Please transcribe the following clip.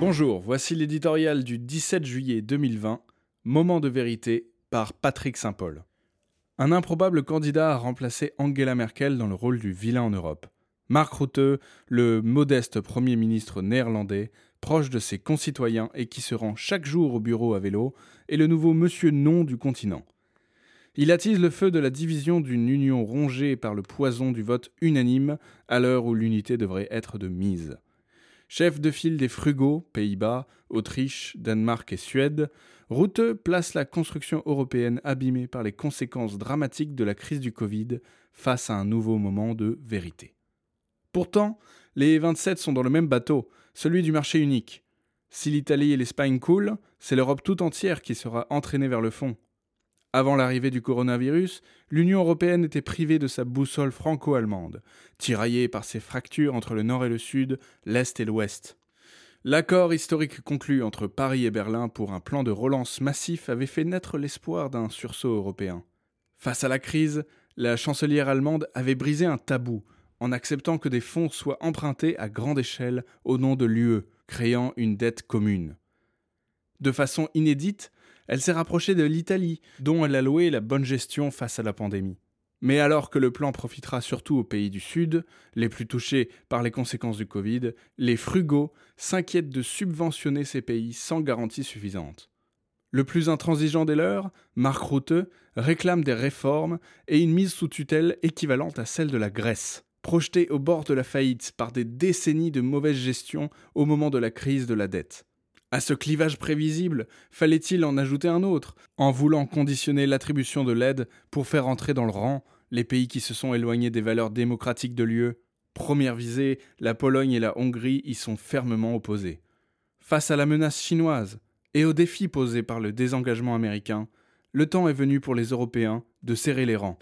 Bonjour, voici l'éditorial du 17 juillet 2020, Moment de vérité, par Patrick Saint-Paul. Un improbable candidat a remplacé Angela Merkel dans le rôle du vilain en Europe. Mark Rutte, le modeste Premier ministre néerlandais, proche de ses concitoyens et qui se rend chaque jour au bureau à vélo, est le nouveau monsieur non du continent. Il attise le feu de la division d'une union rongée par le poison du vote unanime à l'heure où l'unité devrait être de mise. Chef de file des frugaux, Pays-Bas, Autriche, Danemark et Suède, Rutte place la construction européenne abîmée par les conséquences dramatiques de la crise du Covid face à un nouveau moment de vérité. Pourtant, les 27 sont dans le même bateau, celui du marché unique. Si l'Italie et l'Espagne coulent, c'est l'Europe tout entière qui sera entraînée vers le fond. Avant l'arrivée du coronavirus, l'Union européenne était privée de sa boussole franco-allemande, tiraillée par ses fractures entre le nord et le sud, l'est et l'ouest. L'accord historique conclu entre Paris et Berlin pour un plan de relance massif avait fait naître l'espoir d'un sursaut européen. Face à la crise, la chancelière allemande avait brisé un tabou en acceptant que des fonds soient empruntés à grande échelle au nom de l'UE, créant une dette commune. De façon inédite, elle s'est rapprochée de l'Italie, dont elle a loué la bonne gestion face à la pandémie. Mais alors que le plan profitera surtout aux pays du Sud, les plus touchés par les conséquences du Covid, les frugaux s'inquiètent de subventionner ces pays sans garantie suffisante. Le plus intransigeant des leurs, Marc Rutte, réclame des réformes et une mise sous tutelle équivalente à celle de la Grèce, projetée au bord de la faillite par des décennies de mauvaise gestion au moment de la crise de la dette. À ce clivage prévisible, fallait-il en ajouter un autre, en voulant conditionner l'attribution de l'aide pour faire entrer dans le rang les pays qui se sont éloignés des valeurs démocratiques de l'UE Première visée, la Pologne et la Hongrie y sont fermement opposées. Face à la menace chinoise et aux défis posés par le désengagement américain, le temps est venu pour les Européens de serrer les rangs.